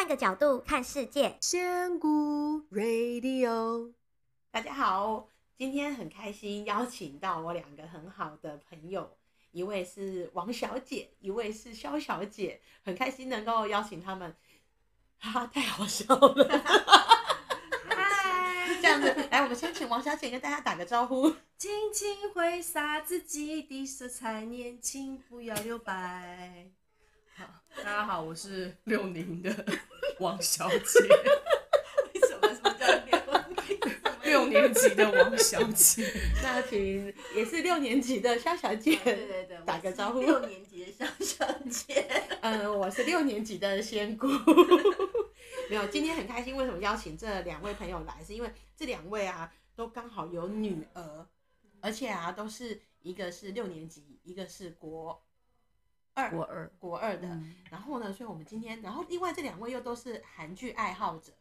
换个角度看世界，仙姑 Radio，大家好，今天很开心邀请到我两个很好的朋友，一位是王小姐，一位是肖小姐，很开心能够邀请他们，哈哈，太好笑了，嗨，这样子，来，我们先请王小姐跟大家打个招呼，轻轻挥洒自己的色彩，年轻不要留白。好，大家好，我是六年的 王小姐。为什么？什么叫六？六年级的王小姐。那请也是六年级的肖小姐。对对对，打个招呼。六年级的肖小姐。嗯，我是六年级的仙姑。没有，今天很开心。为什么邀请这两位朋友来？是因为这两位啊，都刚好有女儿，而且啊，都是一个是六年级，一个是国。二国二国二的，嗯，然后呢，所以我们今天，然后另外这两位又都是韩剧爱好者，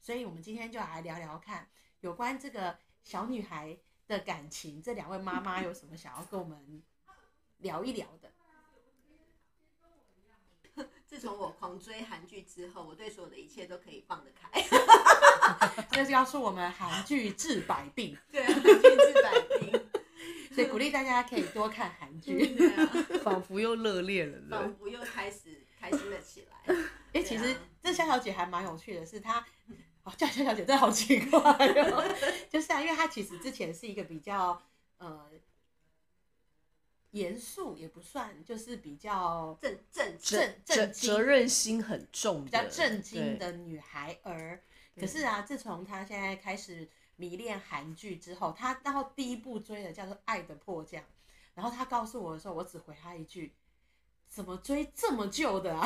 所以我们今天就来聊聊看有关这个小女孩的感情，这两位妈妈有什么想要跟我们聊一聊的？自从我狂追韩剧之后，我对所有的一切都可以放得开。这是要说我们韩剧治百病，对，韩剧治百病。所以鼓励大家可以多看韩剧，仿佛又热恋了，仿佛又开始开心了起来。哎、欸，其实这萧小姐还蛮有趣的，是她 哦叫萧小姐真的好奇怪哦，就是啊，因为她其实之前是一个比较呃严肃也不算，就是比较正正正正责任心很重，比较正经的女孩儿。可是啊，自从她现在开始。迷恋韩剧之后，他然后第一部追的叫做《爱的迫降》，然后他告诉我的时候，我只回他一句：“怎么追这么旧的啊？”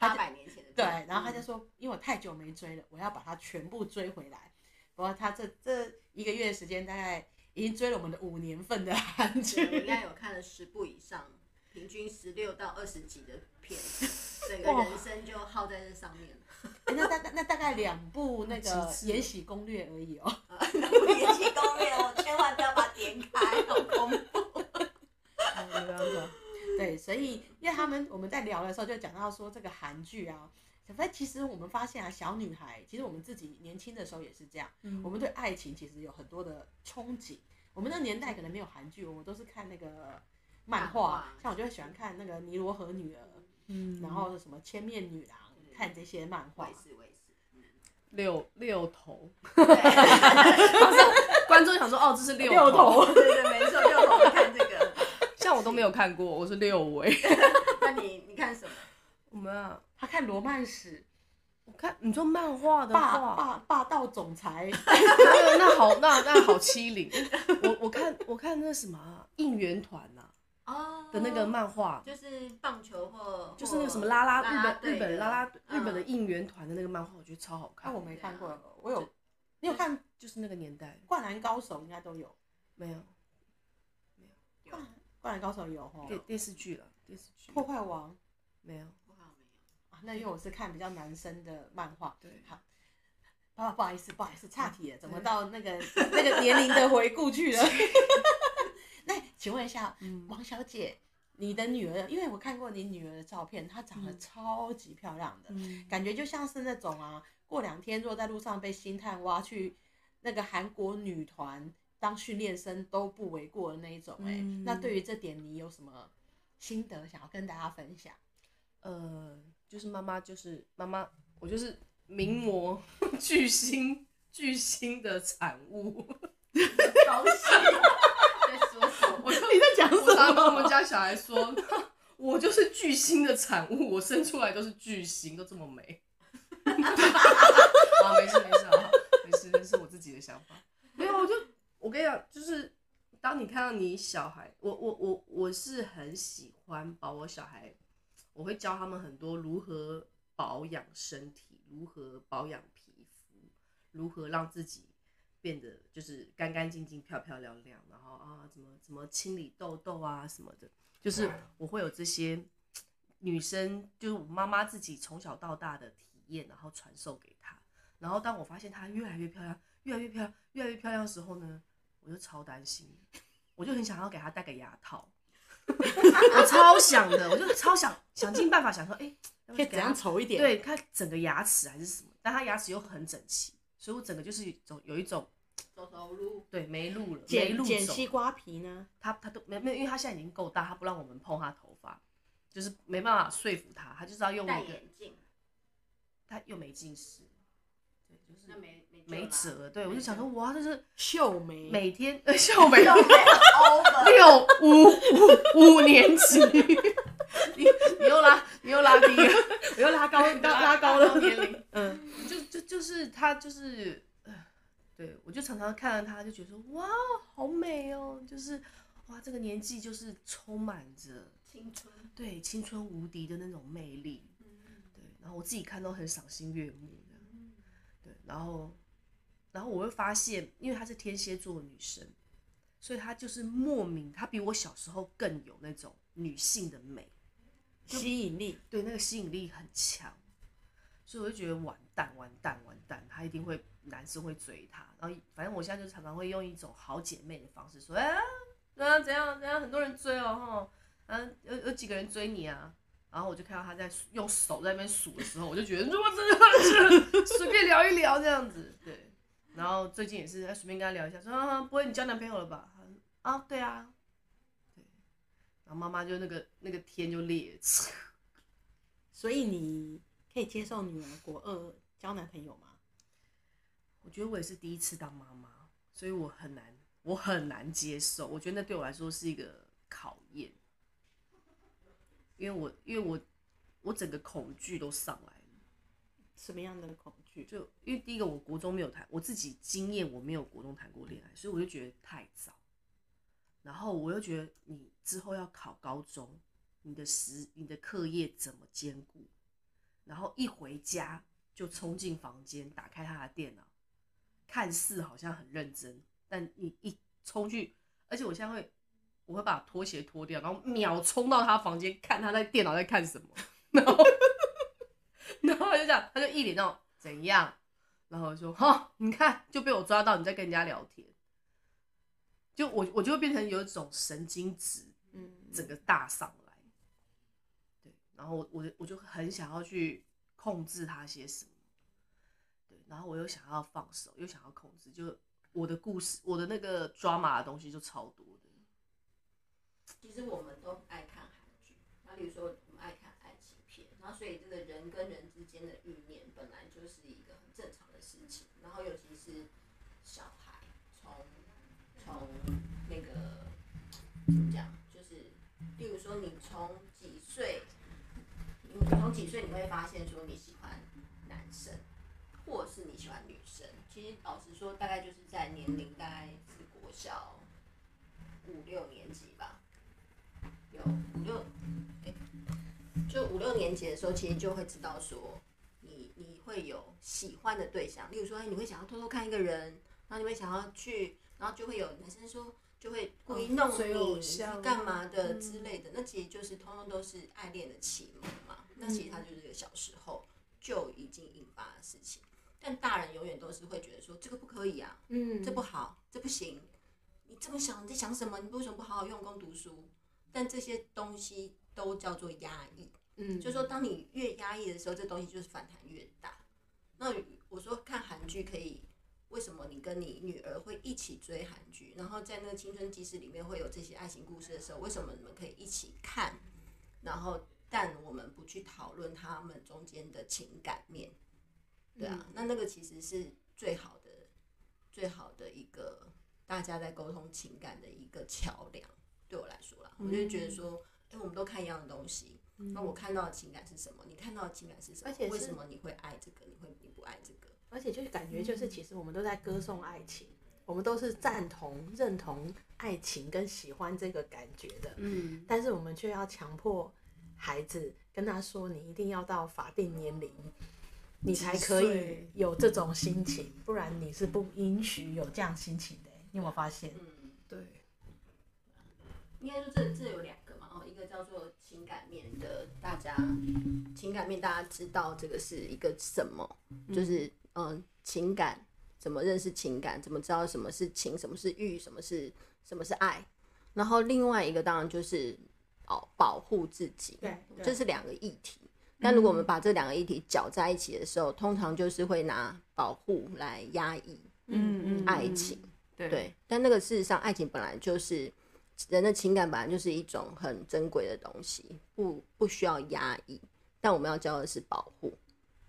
八百年前的。对，然后他就说：“因为我太久没追了，我要把它全部追回来。”不过他这这一个月的时间，大概已经追了我们的五年份的韩剧，我应该有看了十部以上，平均十六到二十集的片，整个人生就耗在这上面了。欸、那大概那大概两部那个《延禧攻略》而已哦、喔。两部《延禧攻略》，我千万不要把它点开，好恐怖。对，所以因为他们我们在聊的时候就讲到说这个韩剧啊，小飞其实我们发现啊，小女孩其实我们自己年轻的时候也是这样，嗯、我们对爱情其实有很多的憧憬。我们那年代可能没有韩剧，我们都是看那个漫画，像我就会喜欢看那个《尼罗河女儿》，嗯，然后什么《千面女郎》。看这些漫画，六六头，观众想说哦，这是六头，六头。对，对对，没错，六头看这个，像我都没有看过，我是六尾。那你你看什么？我们啊，他看罗曼史，我看你说漫画的霸霸霸道总裁，那那好那那好欺凌。我我看我看那什么应援团。呐。哦，的那个漫画。就是棒球或就是那个什么拉拉日本日本拉拉日本的应援团的那个漫画，我觉得超好看。我没看过，我有，你有看？就是那个年代，灌篮高手应该都有，没有，没有，灌灌篮高手有哈，电电视剧了，电视剧。破坏王。没有，破坏王没有。啊？那因为我是看比较男生的漫画，对，好，啊不好意思，不好意思，岔题了，怎么到那个 那个年龄的回顾去了？那请问一下，嗯、王小姐，你的女儿，因为我看过你女儿的照片，她长得超级漂亮的，嗯、感觉就像是那种啊，过两天如果在路上被星探挖去那个韩国女团当训练生都不为过的那一种，欸。哎、嗯，那对于这点你有什么心得想要跟大家分享？呃，就是妈妈，就是妈妈，我就是名模 巨星巨星的产物，高兴。我说你在讲什么？我常跟我们家小孩说，我就是巨星的产物，我生出来都是巨星，都这么美。啊，没事没事啊，没事，这是我自己的想法。没有，我就我跟你讲，就是当你看到你小孩，我我我我是很喜欢把我小孩，我会教他们很多如何保养身体，如何保养皮肤，如何让自己。变得就是干干净净、漂漂亮亮，然后啊，怎么怎么清理痘痘啊什么的，就是我会有这些女生，就是我妈妈自己从小到大的体验，然后传授给她。然后当我发现她越来越漂亮、越来越漂亮、越来越漂亮的时候呢，我就超担心，我就很想要给她戴个牙套，我超想的，我就超想想尽办法想说，哎、欸，可以怎样丑一点？对，看整个牙齿还是什么，但她牙齿又很整齐，所以我整个就是走有一种走走路，对，没路了，剪没路剪西瓜皮呢？他他都没没有，因为他现在已经够大，他不让我们碰他头发，就是没办法说服他，他就是要用戴眼镜，他又没近视，对，就是那没没没辙，对我就想说，哇，这是秀眉，每天 呃秀眉 over 六五五五年级，你你又拉你又拉低了，你又拉高拉拉高了。年龄，嗯，就就就是他就是，对我就常常看到他，就觉得说哇，好美哦，就是哇，这个年纪就是充满着青春，对青春无敌的那种魅力，对，然后我自己看都很赏心悦目，对，然后然后我会发现，因为她是天蝎座的女生。所以她就是莫名，她比我小时候更有那种女性的美，吸引力，对，那个吸引力很强，所以我就觉得完蛋完蛋完蛋，她一定会男生会追她，然后反正我现在就常常会用一种好姐妹的方式说，哎、欸，怎样怎样怎样，很多人追哦，哈，嗯，有有几个人追你啊？然后我就看到她在用手在那边数的时候，我就觉得，我真的 随便聊一聊这样子，对，然后最近也是随便跟她聊一下，说啊，不会你交男朋友了吧？啊，对啊，对，然后妈妈就那个那个天就裂，所以你可以接受女儿国二交男朋友吗？我觉得我也是第一次当妈妈，所以我很难，我很难接受。我觉得那对我来说是一个考验，因为我因为我我整个恐惧都上来了。什么样的恐惧？就因为第一个，我国中没有谈，我自己经验我没有国中谈过恋爱，所以我就觉得太早。然后我又觉得你之后要考高中，你的时你的课业怎么兼顾？然后一回家就冲进房间，打开他的电脑，看似好像很认真，但你一冲去，而且我现在会，我会把拖鞋脱掉，然后秒冲到他房间看他在电脑在看什么，然后 然后就这样，他就一脸那种怎样，然后我说哈，你看就被我抓到你在跟人家聊天。就我我就会变成有一种神经质，嗯，整个大上来，对，然后我我我就很想要去控制他些什么，对，然后我又想要放手，又想要控制，就我的故事，我的那个抓马的东西就超多的。其实我们都爱看韩剧，那比如说我们爱看爱情片，然后所以这个人跟人之间的欲念本来就是一个很正常的事情，然后尤其是小孩从。从那个怎么讲，就是，例如说，你从几岁，你从几岁你会发现说你喜，喜欢女生？其实老实说，大概就是在年龄大概是国小五六年级吧，有五六，欸，就五六年级的时候，其实就会知道说你你会有喜欢的对象，例如说，你会想要偷偷看一个人，然后你会想要去。然后就会有男生说，就会故意弄你干嘛的之类的，那其实就是通通都是爱恋的启蒙嘛。那其实他就是个小时候就已经引发的事情，但大人永远都是会觉得说这个不可以啊，嗯，这不好，这不行，你这么想你在想什么？你为什么不好好用功读书？但这些东西都叫做压抑，嗯，就是说当你越压抑的时候，这东西就是反弹越大。那我说看韩剧可以。为什么你跟你女儿会一起追韩剧？然后在那个青春记事里面会有这些爱情故事的时候，为什么你们可以一起看？然后，但我们不去讨论他们中间的情感面，对啊，那那个其实是最好的、最好的一个大家在沟通情感的一个桥梁。对我来说啦，我就觉得说，哎，我们都看一样的东西，那我看到的情感是什么？你看到的情感是什么？而且为什么你会爱这个？你会你不爱这个？而且就是感觉就是，其实我们都在歌颂爱情，我们都是赞同、认同爱情跟喜欢这个感觉的。嗯，但是我们却要强迫孩子跟他说：“你一定要到法定年龄，你才可以有这种心情，不然你是不允许有这样心情的。”你有没有发现？嗯，对。应该说这这有两个嘛，哦，一个叫做情感面的，大家情感面大家知道这个是一个什么，就是。嗯，情感怎么认识情感？怎么知道什么是情，什么是欲，什么是什么是爱？然后另外一个当然就是哦保护自己，对，这是两个议题。但如果我们把这两个议题搅在一起的时候，嗯、通常就是会拿保护来压抑，嗯嗯，爱情，对，对。但那个事实上，爱情本来就是人的情感，本来就是一种很珍贵的东西，不不需要压抑。但我们要教的是保护，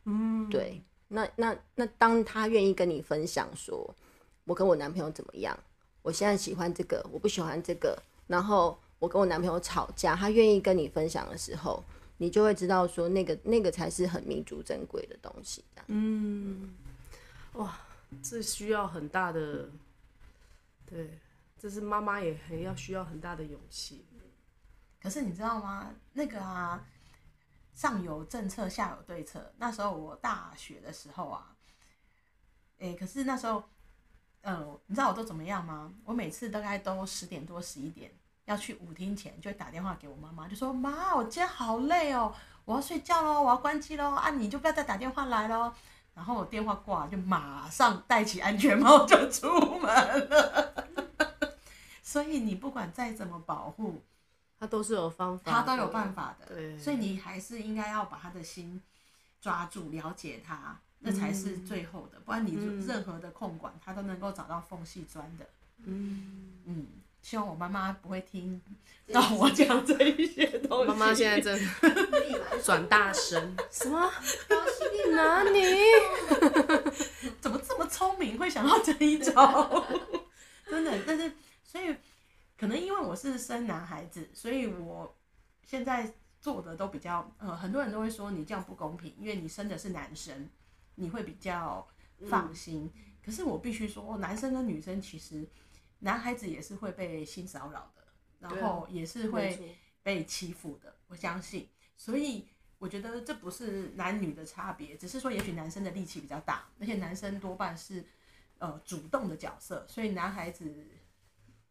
嗯，对。那那那，当他愿意跟你分享说，我跟我男朋友怎么样，我现在喜欢这个，我不喜欢这个，然后我跟我男朋友吵架，他愿意跟你分享的时候。你就会知道，说那个那个才是很弥足珍贵的东西。嗯，哇，这需要很大的，对，这是妈妈也很要需要很大的勇气。可是你知道吗？那个啊，上有政策，下有对策。那时候我大学的时候啊，哎、欸，可是那时候，嗯、呃，你知道我都怎么样吗？我每次大概都十点多十一点。要去舞厅前，就会打电话给我妈妈，就说：“妈，我今天好累哦，我要睡觉喽，我要关机喽，啊，你就不要再打电话来喽。”然后我电话挂，就马上戴起安全帽就出门了。所以你不管再怎么保护，他都是有方法，他都有办法的。对，所以你还是应该要把他的心抓住，了解他，那才是最后的。不然你任何的控管，他都能够找到缝隙钻的。嗯嗯。希望我妈妈不会听到我讲这一些东西。妈妈现在正转大声，什么？哪里？怎么这么聪明，会想到这一招？真的，但是所以可能因为我是生男孩子，所以我现在做的都比较呃，很多人都会说你这样不公平，因为你生的是男生，你会比较放心。嗯、可是我必须说，男生跟女生其实。男孩子也是会被性骚扰的，然后也是会被欺负的，我相信。所以我觉得这不是男女的差别，只是说也许男生的力气比较大，而且男生多半是呃主动的角色，所以男孩子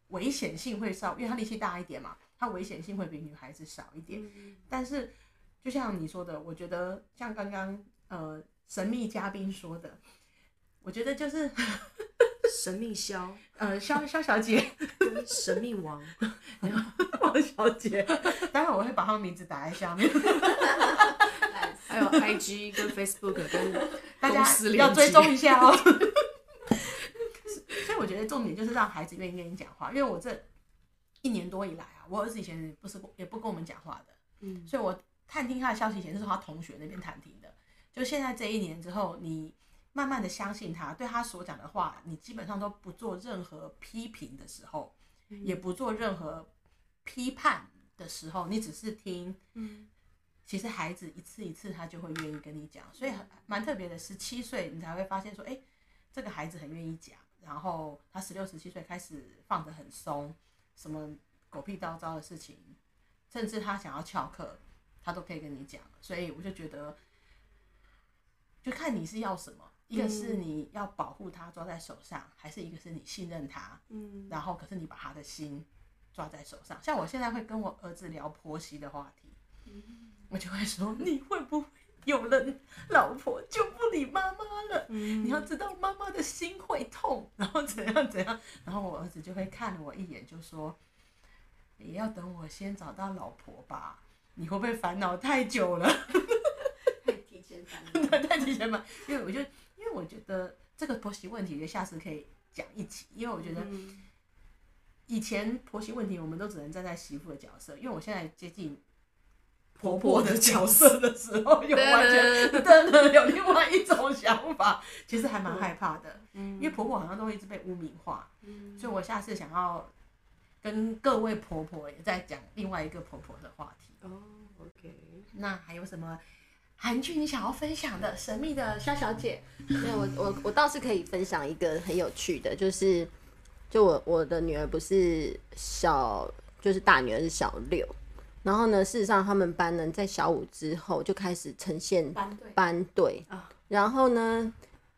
危险性会少，因为他力气大一点嘛，他危险性会比女孩子少一点。但是就像你说的，我觉得像刚刚呃神秘嘉宾说的，我觉得就是。神秘萧，呃，萧萧小姐，神秘王，王小姐，待会我会把他们名字打在下面，还有 IG 跟 Facebook 跟大家要追踪一下哦。所以我觉得重点就是让孩子愿意跟你讲话，因为我这一年多以来啊，我儿子以前不是也不跟我们讲话的，嗯，所以我探听他的消息以前是从他同学那边探听的，就现在这一年之后，你。慢慢的相信他，对他所讲的话，你基本上都不做任何批评的时候，嗯、也不做任何批判的时候，你只是听。嗯，其实孩子一次一次他就会愿意跟你讲，所以很蛮特别的。十七岁你才会发现说，哎、欸，这个孩子很愿意讲，然后他十六、十七岁开始放得很松，什么狗屁叨叨的事情，甚至他想要翘课，他都可以跟你讲。所以我就觉得，就看你是要什么。一个是你要保护他抓在手上，嗯、还是一个是你信任他，嗯，然后可是你把他的心抓在手上。像我现在会跟我儿子聊婆媳的话题，嗯、我就会说，你会不会有了老婆就不理妈妈了？嗯、你要知道妈妈的心会痛，然后怎样怎样，然后我儿子就会看了我一眼，就说，也要等我先找到老婆吧，你会不会烦恼太久了？太提前烦恼，太提前烦，因为我就。因为我觉得这个婆媳问题，就下次可以讲一起。因为我觉得以前婆媳问题，我们都只能站在媳妇的角色。因为我现在接近婆婆的角色的时候，有完全真的有另外一种想法，其实还蛮害怕的。因为婆婆好像都会一直被污名化，所以我下次想要跟各位婆婆也在讲另外一个婆婆的话题。哦，OK，那还有什么？韩剧，你想要分享的神秘的肖小姐？没有，我我我倒是可以分享一个很有趣的，就是就我我的女儿不是小，就是大女儿是小六，然后呢，事实上他们班呢在小五之后就开始呈现班队班队啊，然后呢，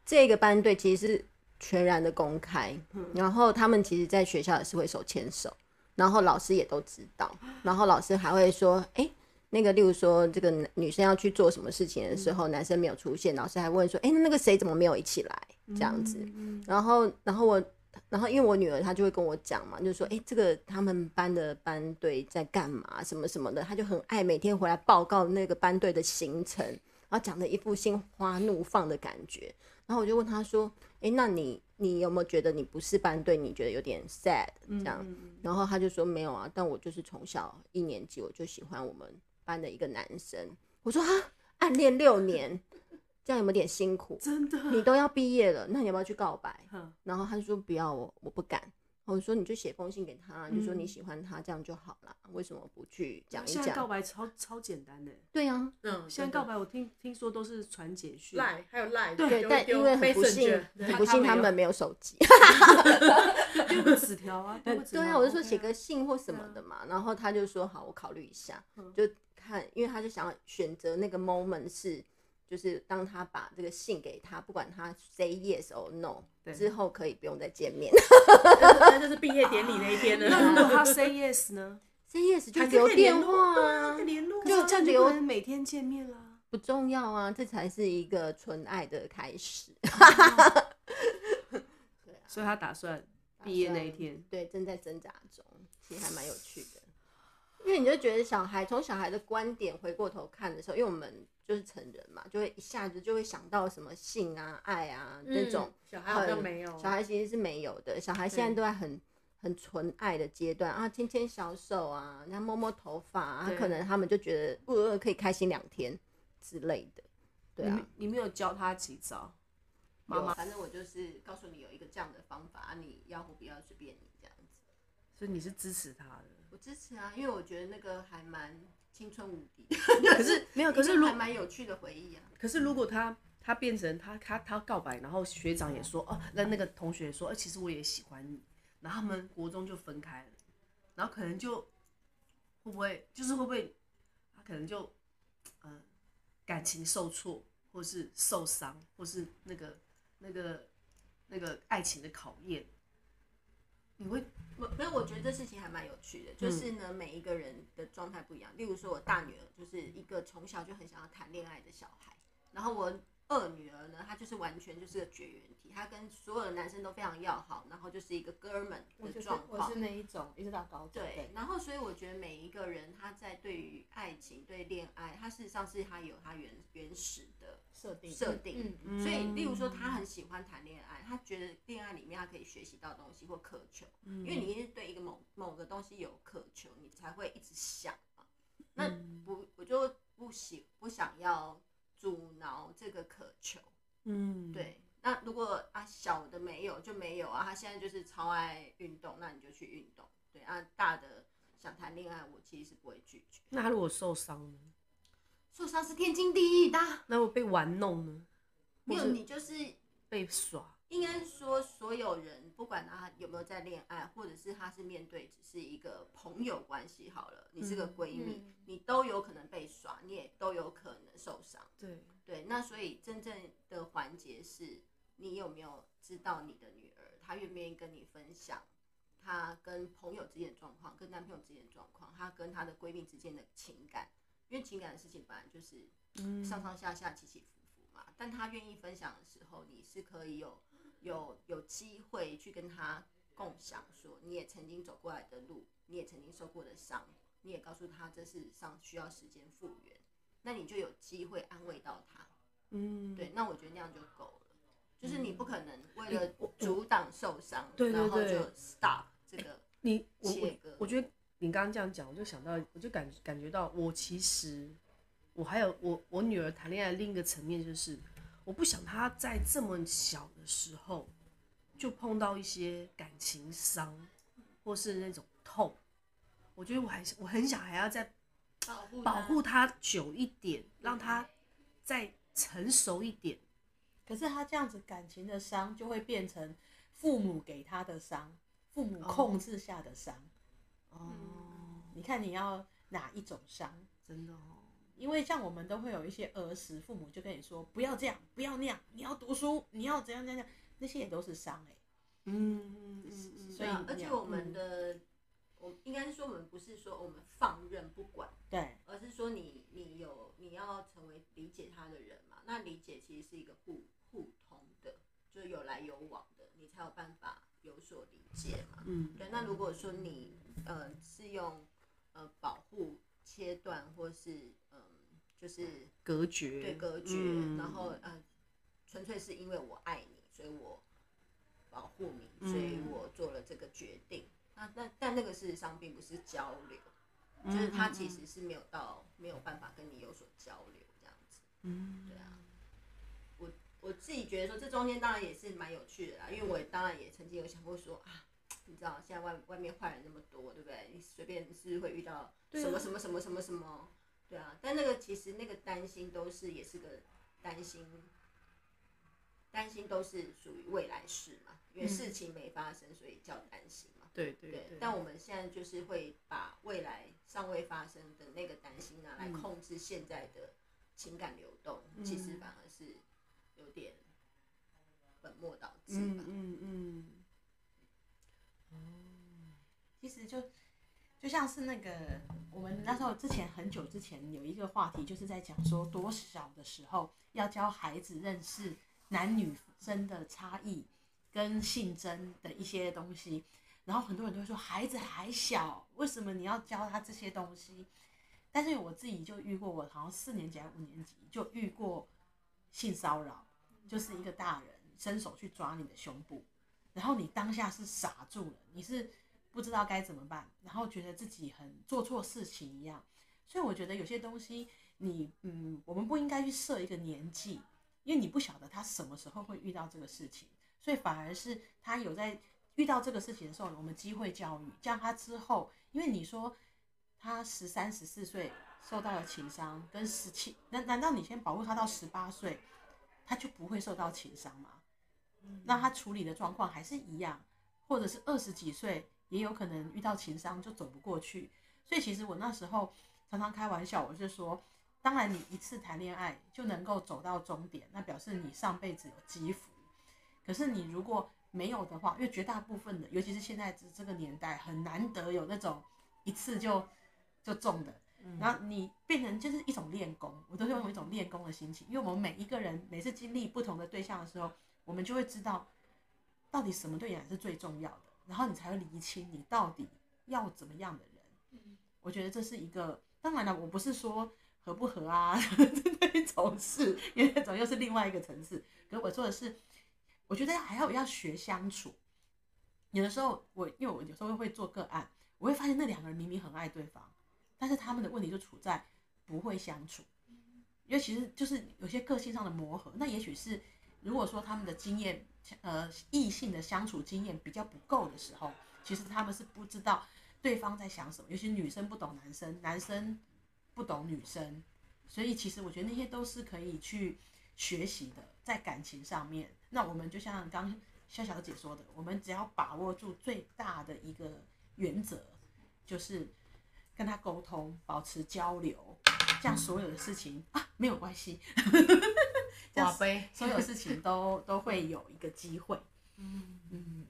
这个班队其实是全然的公开，然后他们其实在学校也是会手牵手，然后老师也都知道，然后老师还会说，哎、欸。那个，例如说，这个女生要去做什么事情的时候，嗯、男生没有出现，老师还问说：“哎、欸，那个谁怎么没有一起来？”这样子。然后，然后我然后因为我女儿她就会跟我讲嘛，就说哎、欸，这个他们班的班队在干嘛，什么什么的，她就很爱每天回来报告那个班队的行程，然后讲的一副心花怒放的感觉。然后我就问她说，哎、欸，那你你有没有觉得你不是班队，你觉得有点 sad 这样？嗯、然后她就说没有啊，但我就是从小一年级我就喜欢我们班的一个男生。我说啊，暗恋六年。这样有没有点辛苦？真的，你都要毕业了，那你要不要去告白？然后他就说不要，我我不敢。我说你就写封信给他，你说你喜欢他，这样就好了。为什么不去讲一讲？现在告白超超简单的。对呀，嗯，现在告白我听听说都是传简讯，赖还有赖，对，但因为很不幸，很不幸他们没有手机 丢个纸条啊，对啊，我就说写个信或什么的嘛。然后他就说好，我考虑一下，就看，因为他就想要选择那个 moment 是。就是当他把这个信给他，不管他 say yes or no，之后可以不用再见面。那就是毕业典礼那一天了。那如果他 say yes 呢？say yes 就留电话啊，联络，就这样留，每天见面啦。不重要啊，这才是一个纯爱的开始。对啊，所以他打算毕业那一天，对，正在挣扎中，其实还蛮有趣的。因为你就觉得小孩从小孩的观点回过头看的时候，因为我们。就是成人嘛，就会一下子就会想到什么性啊、爱啊那种。小孩好像没有，小孩其实是没有的。小孩现在都在很很纯爱的阶段啊，牵牵小手啊，然后摸摸头发啊，可能他们就觉得呃可以开心两天之类的。对啊，你没有教他几招？妈妈，反正我就是告诉你有一个这样的方法，你要不不要随便你这样子。所以你是支持他的？我支持啊，因为我觉得那个还蛮。青春无敌，可是没有，可是还蛮有趣的回忆啊。可是如果他他变成他他他告白，然后学长也说哦，那那个同学也说，哎，其实我也喜欢你，然后他们国中就分开了，然后可能就会不会就是会不会他可能就呃感情受挫，或是受伤，或是那个那个那个爱情的考验。你会，我没有，我觉得这事情还蛮有趣的，就是呢，每一个人的状态不一样。例如说，我大女儿就是一个从小就很想要谈恋爱的小孩，然后我。二女儿呢，她就是完全就是个绝缘体，她跟所有的男生都非常要好，然后就是一个哥们的状况。我是那一种，一直到高中。对，对，然后所以我觉得每一个人他在对于爱情、对恋爱，他事实上是他有他原原始的设定设定。嗯，所以，例如说，他很喜欢谈恋爱，他觉得恋爱里面他可以学习到东西或渴求，因为你是对一个某某个东西有渴求，你才会一直想嘛。那不，我就不喜不想要。阻挠这个渴求，嗯，对。那如果啊小的没有就没有啊，他现在就是超爱运动，那你就去运动。对啊，大的想谈恋爱，我其实是不会拒绝。那他如果受伤呢？受伤是天经地义的。那我被玩弄呢？没有，你就是被耍。应该说，所有人不管他有没有在恋爱，或者是他是面对只是一个朋友关系好了，你是个闺蜜，嗯、你都有可能被耍，你也都有可能受伤。对对，那所以真正的环节是，你有没有知道你的女儿，她愿不愿意跟你分享她跟朋友之间的状况，跟男朋友之间的状况，她跟她的闺蜜之间的情感，因为情感的事情本来就是上上下下起起伏伏嘛，嗯、但她愿意分享的时候，你是可以有。有有机会去跟他共享，说你也曾经走过来的路，你也曾经受过的伤，你也告诉他这事实上需要时间复原，那你就有机会安慰到他。嗯，对，那我觉得那样就够了，就是你不可能为了阻挡受伤，嗯、然后就 stop 这个你切割。我觉得你刚刚这样讲，我就想到，我就感感觉到，我其实我还有我我女儿谈恋爱另一个层面就是。我不想他在这么小的时候就碰到一些感情伤，或是那种痛。我觉得我还是我很想还要再保护他久一点，让他再成熟一点。可是他这样子感情的伤就会变成父母给他的伤，父母控制下的伤。哦，你看你要哪一种伤？真的哦。因为像我们都会有一些儿时，父母就跟你说不要这样，不要那样，你要读书，你要怎样怎样，那些也都是伤哎、欸。嗯嗯嗯，所以而且我们的，嗯、我应该是说我们不是说我们放任不管，对，而是说你你有你要成为理解他的人嘛，那理解其实是一个互互通的，就是有来有往的，你才有办法有所理解嘛。嗯，对。那如果说你呃是用呃保护、切断或是就是隔绝，对隔绝，嗯、然后呃纯粹是因为我爱你，所以我保护你，所以我做了这个决定。嗯、那那但那个事实上并不是交流，就是他其实是没有到没有办法跟你有所交流这样子。嗯，对啊。我我自己觉得说，这中间当然也是蛮有趣的啦，因为我当然也曾经有想过说啊，你知道现在外外面坏人那么多，对不对？你随便是会遇到什么什么什么什么什么，对啊。但那个其实那个担心都是也是个担心，担心都是属于未来事嘛，因为事情没发生，所以叫担心嘛。对对对。但我们现在就是会把未来尚未发生的那个担心拿来控制现在的情感流动，其实反而是。有点本末倒置吧。嗯嗯嗯。其实就就像是那个我们那时候之前很久之前有一个话题，就是在讲说多小的时候要教孩子认识男女生的差异跟性征的一些东西。然后很多人都会说孩子还小，为什么你要教他这些东西？但是我自己就遇过，我好像四年级还五年级就遇过性骚扰。就是一个大人伸手去抓你的胸部，然后你当下是傻住了，你是不知道该怎么办，然后觉得自己很做错事情一样。所以我觉得有些东西你嗯，我们不应该去设一个年纪，因为你不晓得他什么时候会遇到这个事情，所以反而是他有在遇到这个事情的时候，我们机会教育，这样他之后，因为你说他十三十四岁受到了情伤，跟十七，难难道你先保护他到十八岁？他就不会受到情伤吗？那他处理的状况还是一样，或者是二十几岁也有可能遇到情伤就走不过去。所以其实我那时候常常开玩笑，我是说，当然你一次谈恋爱就能够走到终点，那表示你上辈子有积福。可是你如果没有的话，因为绝大部分的，尤其是现在这这个年代，很难得有那种一次就就中的。然后你变成就是一种练功，我都是用一种练功的心情，因为我们每一个人每次经历不同的对象的时候，我们就会知道到底什么对你来是最重要的，然后你才会厘清你到底要怎么样的人。我觉得这是一个，当然了，我不是说合不合啊 那一种事，因为那种又是另外一个层次。可是我说的是，我觉得还要要学相处。有的时候我因为我有时候会做个案，我会发现那两个人明明很爱对方。但是他们的问题就处在不会相处，因为其实就是有些个性上的磨合。那也许是如果说他们的经验，呃，异性的相处经验比较不够的时候，其实他们是不知道对方在想什么。尤其女生不懂男生，男生不懂女生，所以其实我觉得那些都是可以去学习的，在感情上面。那我们就像刚肖小姐说的，我们只要把握住最大的一个原则，就是。跟他沟通，保持交流，这样所有的事情啊没有关系，所有事情都都会有一个机会。嗯嗯。